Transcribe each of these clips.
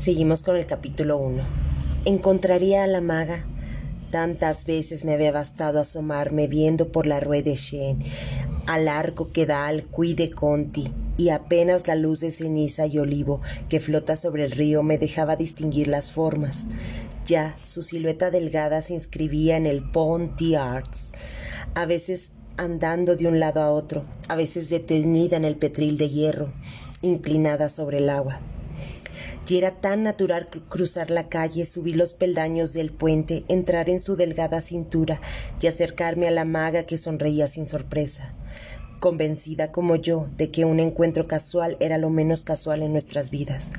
Seguimos con el capítulo 1. Encontraría a la maga. Tantas veces me había bastado asomarme viendo por la rue de Chien, al arco que da al Cui de Conti, y apenas la luz de ceniza y olivo que flota sobre el río me dejaba distinguir las formas. Ya su silueta delgada se inscribía en el Pont d'Arts, a veces andando de un lado a otro, a veces detenida en el petril de hierro, inclinada sobre el agua y era tan natural cruzar la calle, subir los peldaños del puente, entrar en su delgada cintura y acercarme a la maga que sonreía sin sorpresa, convencida como yo de que un encuentro casual era lo menos casual en nuestras vidas,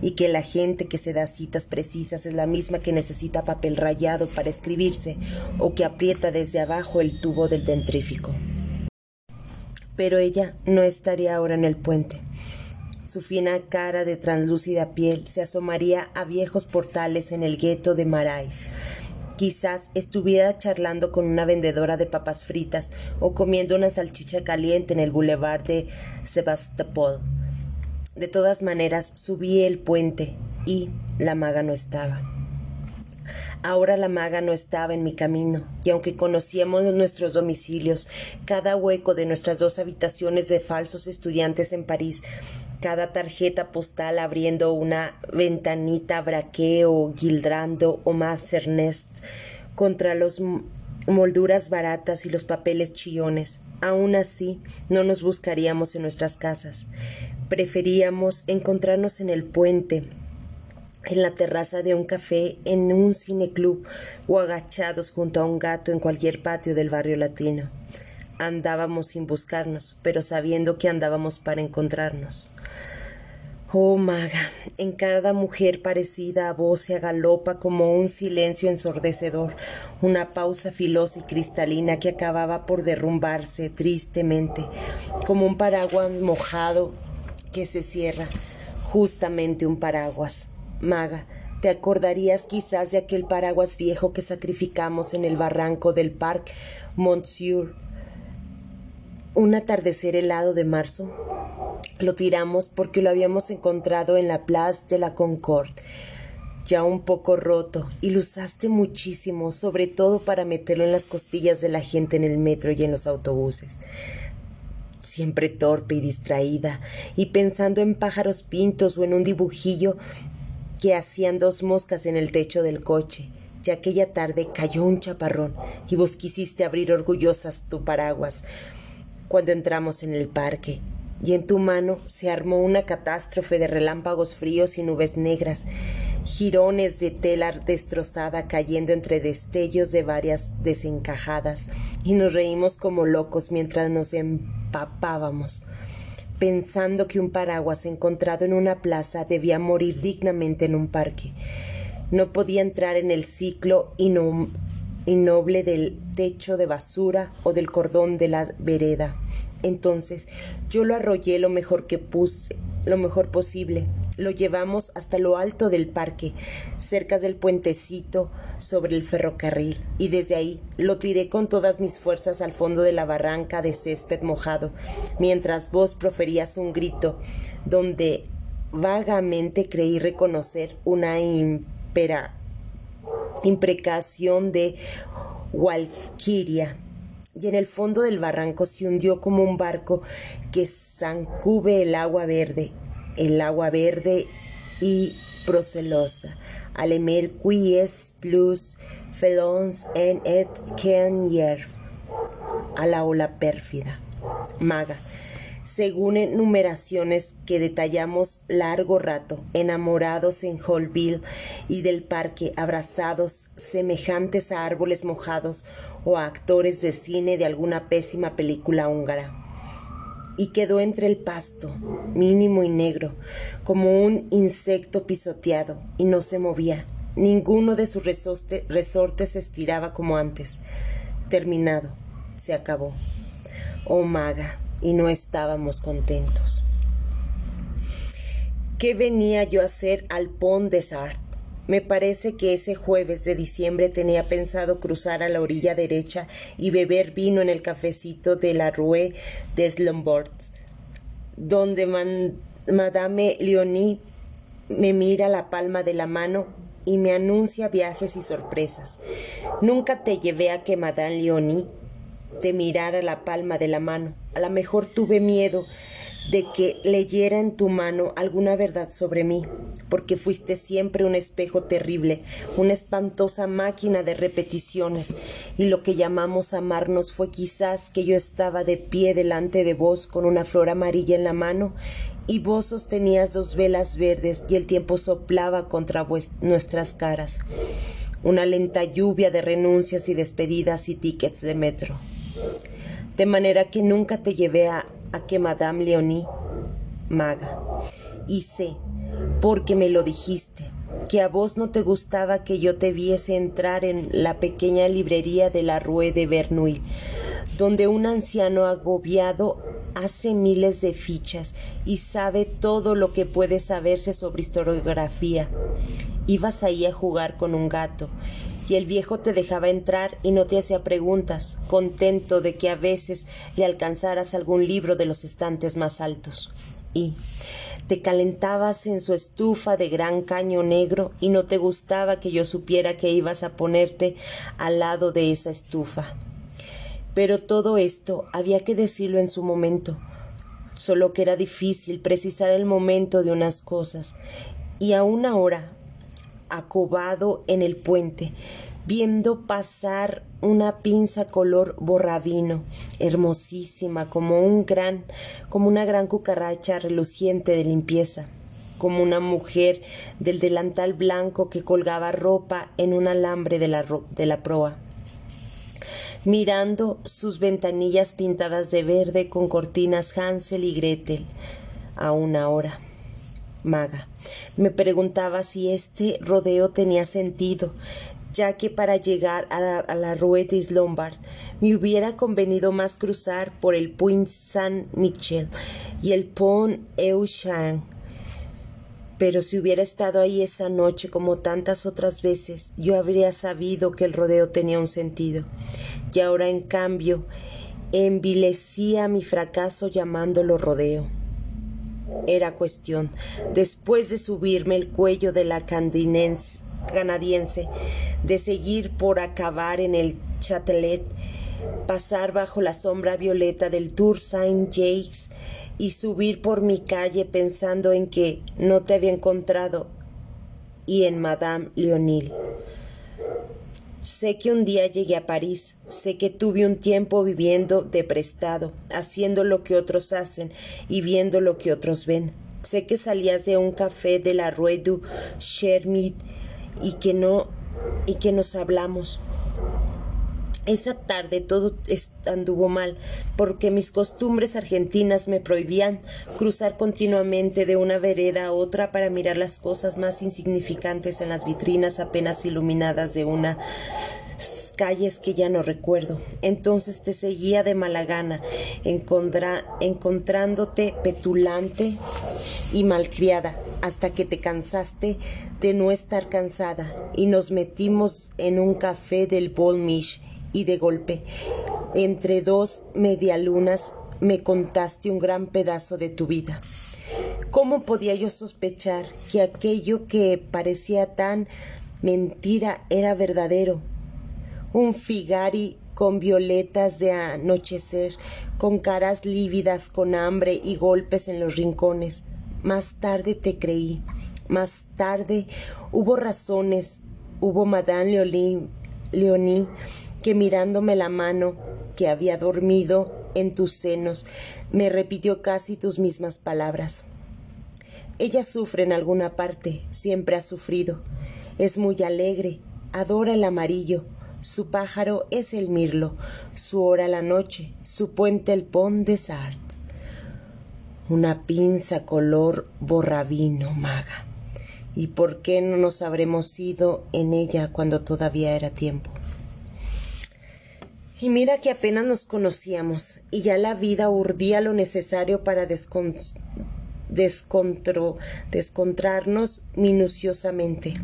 y que la gente que se da citas precisas es la misma que necesita papel rayado para escribirse o que aprieta desde abajo el tubo del dentrífico. Pero ella no estaría ahora en el puente su fina cara de translúcida piel se asomaría a viejos portales en el gueto de Marais. Quizás estuviera charlando con una vendedora de papas fritas o comiendo una salchicha caliente en el boulevard de Sebastopol. De todas maneras, subí el puente y la maga no estaba. Ahora la maga no estaba en mi camino, y aunque conocíamos nuestros domicilios, cada hueco de nuestras dos habitaciones de falsos estudiantes en París, cada tarjeta postal abriendo una ventanita braqueo, gildrando o más Ernest contra las molduras baratas y los papeles chillones. Aún así, no nos buscaríamos en nuestras casas. Preferíamos encontrarnos en el puente, en la terraza de un café, en un cineclub o agachados junto a un gato en cualquier patio del barrio latino. Andábamos sin buscarnos, pero sabiendo que andábamos para encontrarnos. Oh maga, en cada mujer parecida a vos se agalopa como un silencio ensordecedor, una pausa filosa y cristalina que acababa por derrumbarse tristemente, como un paraguas mojado que se cierra, justamente un paraguas. Maga, te acordarías quizás de aquel paraguas viejo que sacrificamos en el barranco del Parc Monsieur, un atardecer helado de marzo. Lo tiramos porque lo habíamos encontrado en la Place de la Concorde, ya un poco roto, y lo usaste muchísimo, sobre todo para meterlo en las costillas de la gente en el metro y en los autobuses. Siempre torpe y distraída, y pensando en pájaros pintos o en un dibujillo que hacían dos moscas en el techo del coche. Y aquella tarde cayó un chaparrón y vos quisiste abrir orgullosas tu paraguas cuando entramos en el parque y en tu mano se armó una catástrofe de relámpagos fríos y nubes negras, jirones de tela destrozada cayendo entre destellos de varias desencajadas, y nos reímos como locos mientras nos empapábamos, pensando que un paraguas encontrado en una plaza debía morir dignamente en un parque. No podía entrar en el ciclo innoble del techo de basura o del cordón de la vereda. Entonces yo lo arrollé lo mejor que puse, lo mejor posible. Lo llevamos hasta lo alto del parque, cerca del puentecito sobre el ferrocarril, y desde ahí lo tiré con todas mis fuerzas al fondo de la barranca de césped mojado, mientras vos proferías un grito, donde vagamente creí reconocer una imprecación de Walquiria y en el fondo del barranco se hundió como un barco que zancube el agua verde, el agua verde y procelosa. Alemer quies plus felons en et hier a la ola pérfida. Maga según enumeraciones que detallamos largo rato, enamorados en Hallville y del parque, abrazados, semejantes a árboles mojados o a actores de cine de alguna pésima película húngara. Y quedó entre el pasto, mínimo y negro, como un insecto pisoteado, y no se movía. Ninguno de sus resortes se estiraba como antes. Terminado, se acabó. Oh maga, y no estábamos contentos. ¿Qué venía yo a hacer al Pont des Arts? Me parece que ese jueves de diciembre tenía pensado cruzar a la orilla derecha y beber vino en el cafecito de la Rue des Lombards, donde Madame Leonie me mira la palma de la mano y me anuncia viajes y sorpresas. Nunca te llevé a que Madame Leonie te mirara la palma de la mano. A lo mejor tuve miedo de que leyera en tu mano alguna verdad sobre mí, porque fuiste siempre un espejo terrible, una espantosa máquina de repeticiones, y lo que llamamos amarnos fue quizás que yo estaba de pie delante de vos con una flor amarilla en la mano, y vos sostenías dos velas verdes y el tiempo soplaba contra nuestras caras. Una lenta lluvia de renuncias y despedidas y tickets de metro. De manera que nunca te llevé a a que Madame Leonie, maga, y sé, porque me lo dijiste, que a vos no te gustaba que yo te viese entrar en la pequeña librería de la Rue de Vernouil, donde un anciano agobiado hace miles de fichas y sabe todo lo que puede saberse sobre historiografía. Ibas ahí a jugar con un gato y el viejo te dejaba entrar y no te hacía preguntas, contento de que a veces le alcanzaras algún libro de los estantes más altos. Y te calentabas en su estufa de gran caño negro y no te gustaba que yo supiera que ibas a ponerte al lado de esa estufa. Pero todo esto había que decirlo en su momento, solo que era difícil precisar el momento de unas cosas, y aún ahora acobado en el puente, viendo pasar una pinza color borrabino, hermosísima, como un gran, como una gran cucaracha reluciente de limpieza, como una mujer del delantal blanco que colgaba ropa en un alambre de la, de la proa. Mirando sus ventanillas pintadas de verde con cortinas Hansel y Gretel a una hora maga. Me preguntaba si este rodeo tenía sentido, ya que para llegar a la, Rue des Lombard me hubiera convenido más cruzar por el Puint Saint-Michel y el Pont Euchan. Pero si hubiera estado ahí esa noche como tantas otras veces, yo habría sabido que el rodeo tenía un sentido. Y ahora, en cambio, envilecía mi fracaso llamándolo rodeo era cuestión, después de subirme el cuello de la canadiense, de seguir por acabar en el Châtelet, pasar bajo la sombra violeta del Tour Saint-Jacques y subir por mi calle pensando en que no te había encontrado y en Madame Leonil. Sé que un día llegué a París, sé que tuve un tiempo viviendo de prestado, haciendo lo que otros hacen y viendo lo que otros ven. Sé que salías de un café de la Rue du Chermid y que no y que nos hablamos. Esa tarde todo anduvo mal, porque mis costumbres argentinas me prohibían cruzar continuamente de una vereda a otra para mirar las cosas más insignificantes en las vitrinas apenas iluminadas de unas calles que ya no recuerdo. Entonces te seguía de mala gana, encontrándote petulante y malcriada, hasta que te cansaste de no estar cansada y nos metimos en un café del Bolmish y de golpe, entre dos medialunas, me contaste un gran pedazo de tu vida. ¿Cómo podía yo sospechar que aquello que parecía tan mentira era verdadero? Un figari con violetas de anochecer, con caras lívidas, con hambre y golpes en los rincones. Más tarde te creí, más tarde hubo razones, hubo Madame Leonie que mirándome la mano que había dormido en tus senos, me repitió casi tus mismas palabras. Ella sufre en alguna parte, siempre ha sufrido. Es muy alegre, adora el amarillo, su pájaro es el mirlo, su hora la noche, su puente el pont de Sart. Una pinza color borrabino, maga. ¿Y por qué no nos habremos ido en ella cuando todavía era tiempo? Y mira que apenas nos conocíamos y ya la vida urdía lo necesario para descontrarnos minuciosamente.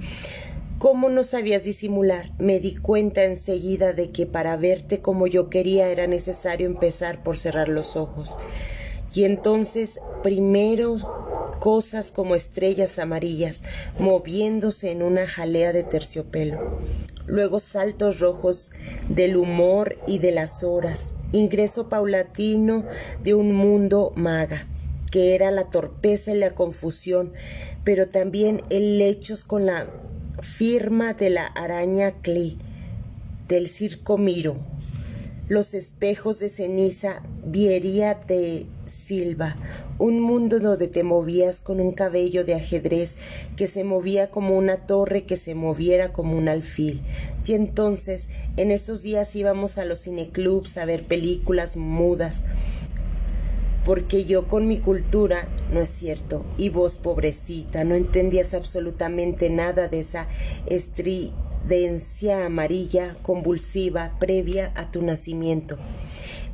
¿Cómo no sabías disimular? Me di cuenta enseguida de que para verte como yo quería era necesario empezar por cerrar los ojos. Y entonces primero cosas como estrellas amarillas moviéndose en una jalea de terciopelo. Luego saltos rojos del humor y de las horas, ingreso paulatino de un mundo maga, que era la torpeza y la confusión, pero también el lechos con la firma de la araña Clee, del circo Miro, los espejos de ceniza Viería de Silva, un mundo donde te movías con un cabello de ajedrez que se movía como una torre que se moviera como un alfil. Y entonces, en esos días íbamos a los cineclubs a ver películas mudas, porque yo con mi cultura, no es cierto, y vos pobrecita, no entendías absolutamente nada de esa estridencia amarilla convulsiva previa a tu nacimiento,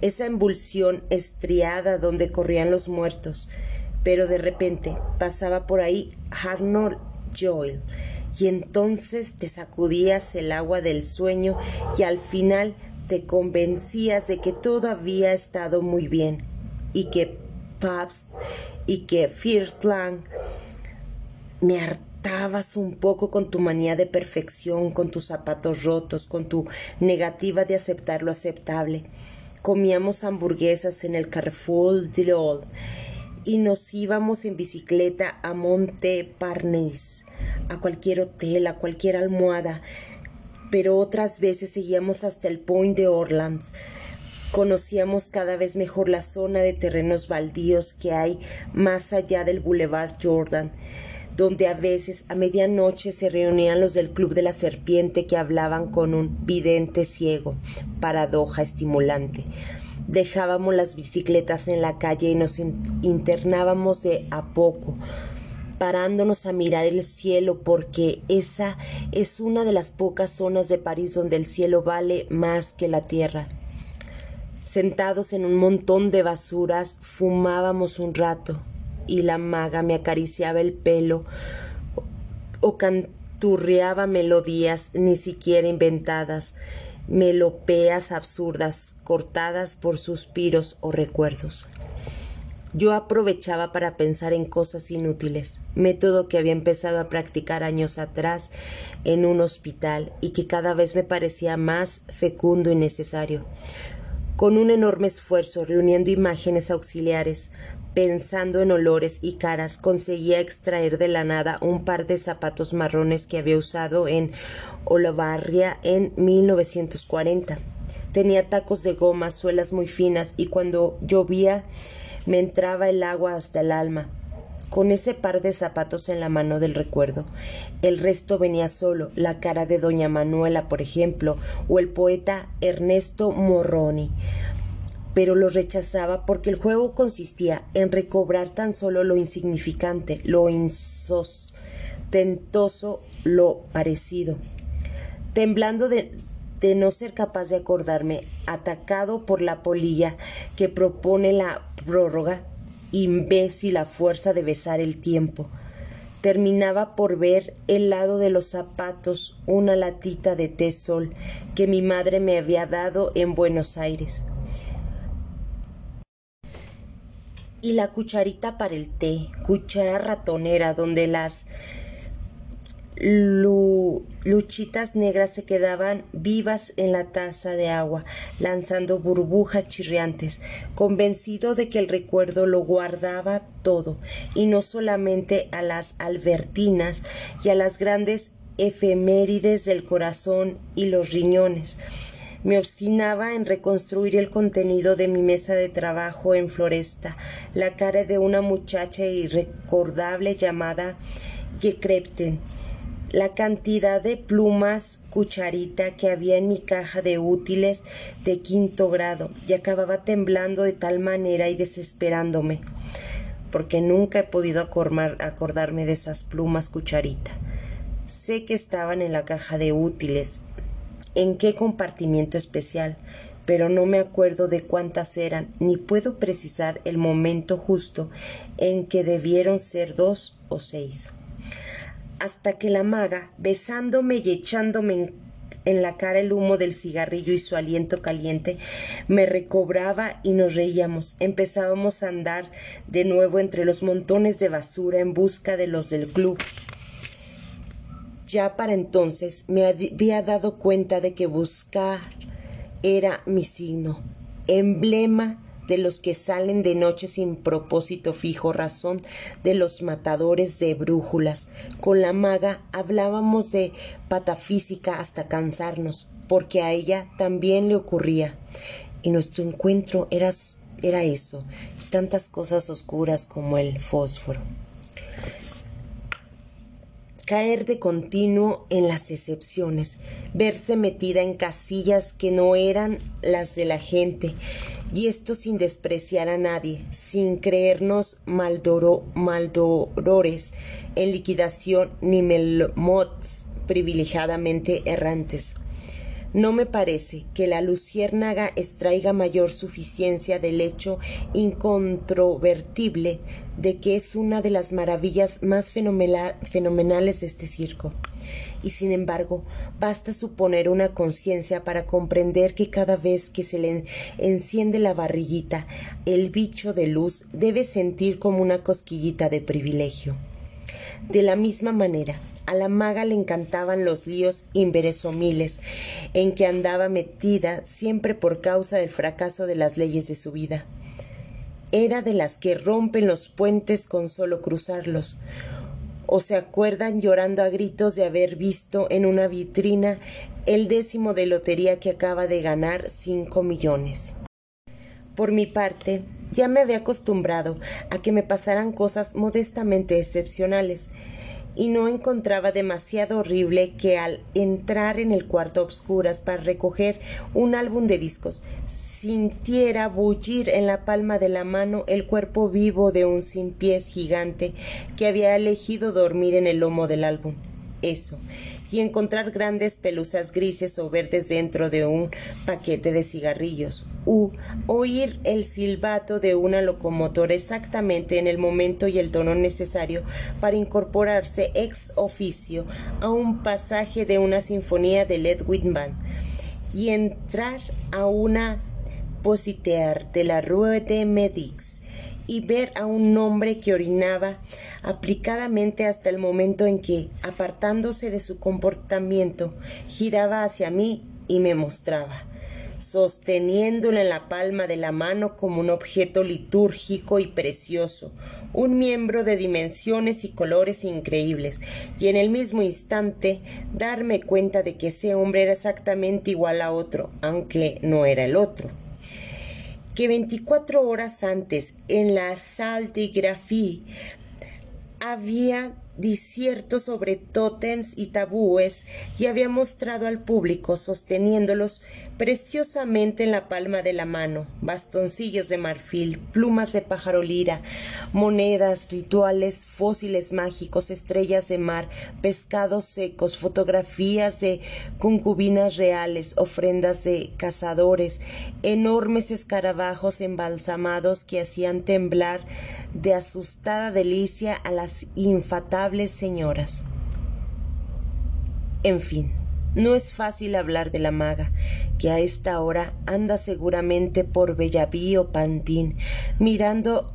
esa embulsión estriada donde corrían los muertos, pero de repente pasaba por ahí Arnold Joel, y entonces te sacudías el agua del sueño y al final te convencías de que todo había estado muy bien y que Pabst y que First Lang me hartabas un poco con tu manía de perfección, con tus zapatos rotos, con tu negativa de aceptar lo aceptable. Comíamos hamburguesas en el Carrefour de l'Old y nos íbamos en bicicleta a Monte Parnes, a cualquier hotel, a cualquier almohada, pero otras veces seguíamos hasta el Point de Orleans. Conocíamos cada vez mejor la zona de terrenos baldíos que hay más allá del Boulevard Jordan, donde a veces a medianoche se reunían los del Club de la Serpiente que hablaban con un vidente ciego, paradoja estimulante. Dejábamos las bicicletas en la calle y nos internábamos de a poco, parándonos a mirar el cielo porque esa es una de las pocas zonas de París donde el cielo vale más que la tierra. Sentados en un montón de basuras, fumábamos un rato y la maga me acariciaba el pelo o canturreaba melodías ni siquiera inventadas, melopeas absurdas, cortadas por suspiros o recuerdos. Yo aprovechaba para pensar en cosas inútiles, método que había empezado a practicar años atrás en un hospital y que cada vez me parecía más fecundo y necesario. Con un enorme esfuerzo, reuniendo imágenes auxiliares, pensando en olores y caras, conseguía extraer de la nada un par de zapatos marrones que había usado en Olavarria en 1940. Tenía tacos de goma, suelas muy finas y cuando llovía me entraba el agua hasta el alma con ese par de zapatos en la mano del recuerdo. El resto venía solo, la cara de doña Manuela, por ejemplo, o el poeta Ernesto Morroni. Pero lo rechazaba porque el juego consistía en recobrar tan solo lo insignificante, lo insostentoso, lo parecido. Temblando de, de no ser capaz de acordarme, atacado por la polilla que propone la prórroga, imbécil a fuerza de besar el tiempo. Terminaba por ver el lado de los zapatos una latita de té sol que mi madre me había dado en Buenos Aires. Y la cucharita para el té, cuchara ratonera donde las luchitas negras se quedaban vivas en la taza de agua, lanzando burbujas chirriantes, convencido de que el recuerdo lo guardaba todo, y no solamente a las albertinas y a las grandes efemérides del corazón y los riñones. Me obstinaba en reconstruir el contenido de mi mesa de trabajo en Floresta, la cara de una muchacha irrecordable llamada Gekrepten, la cantidad de plumas cucharita que había en mi caja de útiles de quinto grado y acababa temblando de tal manera y desesperándome, porque nunca he podido acordarme de esas plumas cucharita. Sé que estaban en la caja de útiles, en qué compartimiento especial, pero no me acuerdo de cuántas eran, ni puedo precisar el momento justo en que debieron ser dos o seis hasta que la maga, besándome y echándome en la cara el humo del cigarrillo y su aliento caliente, me recobraba y nos reíamos. Empezábamos a andar de nuevo entre los montones de basura en busca de los del club. Ya para entonces me había dado cuenta de que buscar era mi signo, emblema de los que salen de noche sin propósito fijo, razón de los matadores de brújulas. Con la maga hablábamos de patafísica hasta cansarnos, porque a ella también le ocurría. Y nuestro encuentro era, era eso, tantas cosas oscuras como el fósforo caer de continuo en las excepciones, verse metida en casillas que no eran las de la gente, y esto sin despreciar a nadie, sin creernos maldoro, maldorores en liquidación ni melmots privilegiadamente errantes. No me parece que la luciérnaga extraiga mayor suficiencia del hecho incontrovertible de que es una de las maravillas más fenomenales de este circo. Y sin embargo, basta suponer una conciencia para comprender que cada vez que se le enciende la barriguita, el bicho de luz debe sentir como una cosquillita de privilegio. De la misma manera, a la maga le encantaban los líos inveresomiles en que andaba metida siempre por causa del fracaso de las leyes de su vida. Era de las que rompen los puentes con solo cruzarlos, o se acuerdan llorando a gritos de haber visto en una vitrina el décimo de lotería que acaba de ganar cinco millones. Por mi parte, ya me había acostumbrado a que me pasaran cosas modestamente excepcionales, y no encontraba demasiado horrible que al entrar en el cuarto a obscuras para recoger un álbum de discos sintiera bullir en la palma de la mano el cuerpo vivo de un sin pies gigante que había elegido dormir en el lomo del álbum. Eso, y encontrar grandes pelusas grises o verdes dentro de un paquete de cigarrillos, u oír el silbato de una locomotora exactamente en el momento y el tono necesario para incorporarse ex oficio a un pasaje de una sinfonía de Led Whitman y entrar a una positear de la Rue de Medix y ver a un hombre que orinaba aplicadamente hasta el momento en que, apartándose de su comportamiento, giraba hacia mí y me mostraba, sosteniéndolo en la palma de la mano como un objeto litúrgico y precioso, un miembro de dimensiones y colores increíbles, y en el mismo instante darme cuenta de que ese hombre era exactamente igual a otro, aunque no era el otro que 24 horas antes en la salle de había disierto sobre tótems y tabúes y había mostrado al público sosteniéndolos preciosamente en la palma de la mano, bastoncillos de marfil, plumas de pájaro lira, monedas, rituales, fósiles mágicos, estrellas de mar, pescados secos, fotografías de concubinas reales, ofrendas de cazadores, enormes escarabajos embalsamados que hacían temblar de asustada delicia a las infatables señoras. En fin, no es fácil hablar de la maga, que a esta hora anda seguramente por Bellaví o Pantín, mirando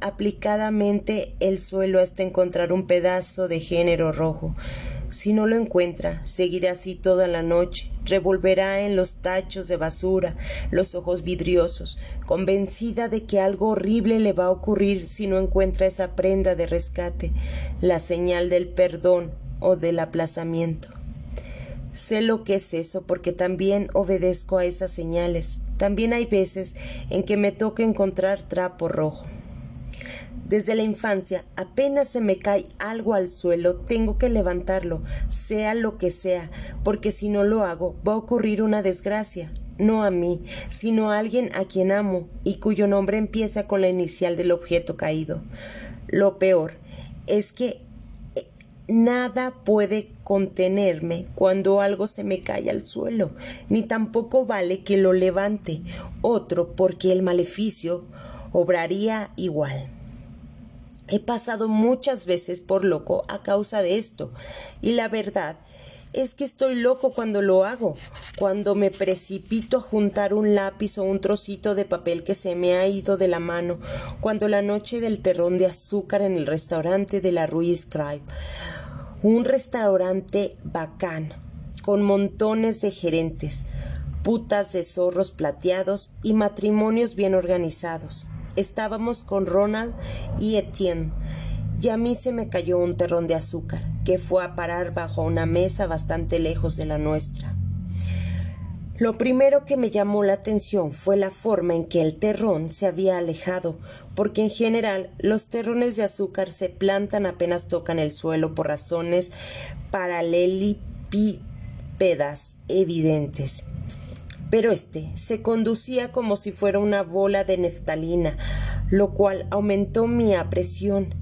aplicadamente el suelo hasta encontrar un pedazo de género rojo. Si no lo encuentra, seguirá así toda la noche, revolverá en los tachos de basura los ojos vidriosos, convencida de que algo horrible le va a ocurrir si no encuentra esa prenda de rescate, la señal del perdón o del aplazamiento. Sé lo que es eso porque también obedezco a esas señales. También hay veces en que me toca encontrar trapo rojo. Desde la infancia, apenas se me cae algo al suelo, tengo que levantarlo, sea lo que sea, porque si no lo hago, va a ocurrir una desgracia. No a mí, sino a alguien a quien amo y cuyo nombre empieza con la inicial del objeto caído. Lo peor es que Nada puede contenerme cuando algo se me cae al suelo, ni tampoco vale que lo levante otro porque el maleficio obraría igual. He pasado muchas veces por loco a causa de esto, y la verdad Es que estoy loco cuando lo hago, cuando me precipito a juntar un lápiz o un trocito de papel que se me ha ido de la mano, cuando la noche del terrón de azúcar en el restaurante de la Ruiz Scribe, un restaurante bacán, con montones de gerentes, putas de zorros plateados y matrimonios bien organizados. Estábamos con Ronald y Etienne, y a mí se me cayó un terrón de azúcar, que fue a parar bajo una mesa bastante lejos de la nuestra. Lo primero que me llamó la atención fue la forma en que el terrón se había alejado, porque en general los terrones de azúcar se plantan apenas tocan el suelo por razones paralelípedas evidentes. Pero este se conducía como si fuera una bola de neftalina, lo cual aumentó mi apresión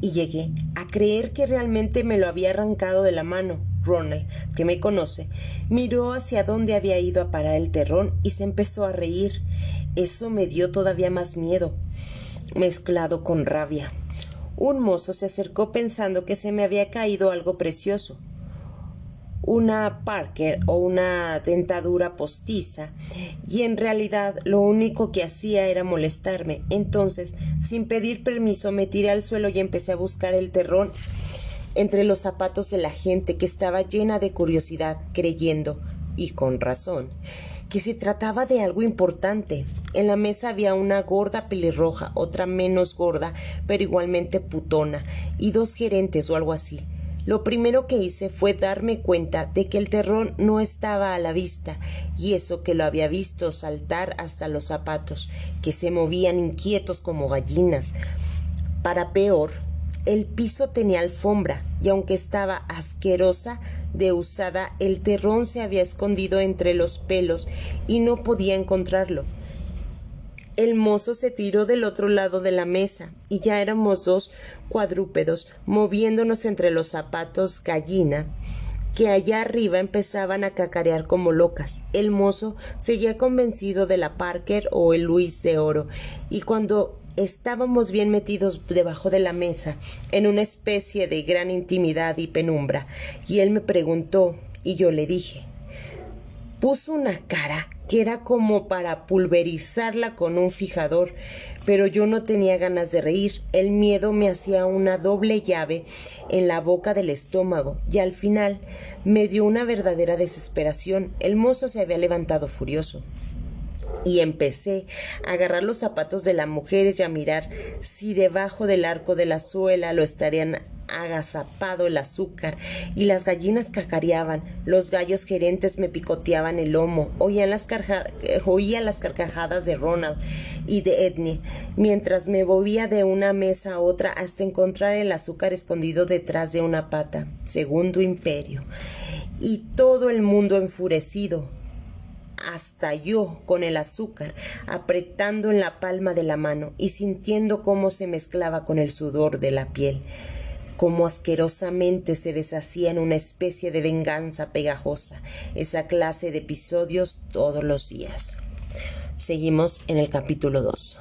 y llegué creer que realmente me lo había arrancado de la mano. Ronald, que me conoce, miró hacia dónde había ido a parar el terrón y se empezó a reír. Eso me dio todavía más miedo, mezclado con rabia. Un mozo se acercó pensando que se me había caído algo precioso una Parker o una dentadura postiza y en realidad lo único que hacía era molestarme. Entonces, sin pedir permiso, me tiré al suelo y empecé a buscar el terrón entre los zapatos de la gente que estaba llena de curiosidad, creyendo, y con razón, que se trataba de algo importante. En la mesa había una gorda pelirroja, otra menos gorda, pero igualmente putona, y dos gerentes o algo así. Lo primero que hice fue darme cuenta de que el terrón no estaba a la vista, y eso que lo había visto saltar hasta los zapatos, que se movían inquietos como gallinas. Para peor, el piso tenía alfombra, y aunque estaba asquerosa de usada, el terrón se había escondido entre los pelos y no podía encontrarlo. El mozo se tiró del otro lado de la mesa y ya éramos dos cuadrúpedos moviéndonos entre los zapatos gallina que allá arriba empezaban a cacarear como locas. El mozo seguía convencido de la Parker o el Luis de Oro y cuando estábamos bien metidos debajo de la mesa en una especie de gran intimidad y penumbra y él me preguntó y yo le dije puso una cara que era como para pulverizarla con un fijador, pero yo no tenía ganas de reír. El miedo me hacía una doble llave en la boca del estómago y al final me dio una verdadera desesperación. El mozo se había levantado furioso y empecé a agarrar los zapatos de las mujeres y a mirar si debajo del arco de la suela lo estarían agazapado el azúcar y las gallinas cacareaban, los gallos gerentes me picoteaban el lomo, oía las, oía las carcajadas de Ronald y de Edney, mientras me movía de una mesa a otra hasta encontrar el azúcar escondido detrás de una pata. Segundo imperio. Y todo el mundo enfurecido, hasta yo con el azúcar, apretando en la palma de la mano y sintiendo cómo se mezclaba con el sudor de la piel cómo asquerosamente se deshacía en una especie de venganza pegajosa, esa clase de episodios todos los días. Seguimos en el capítulo 2.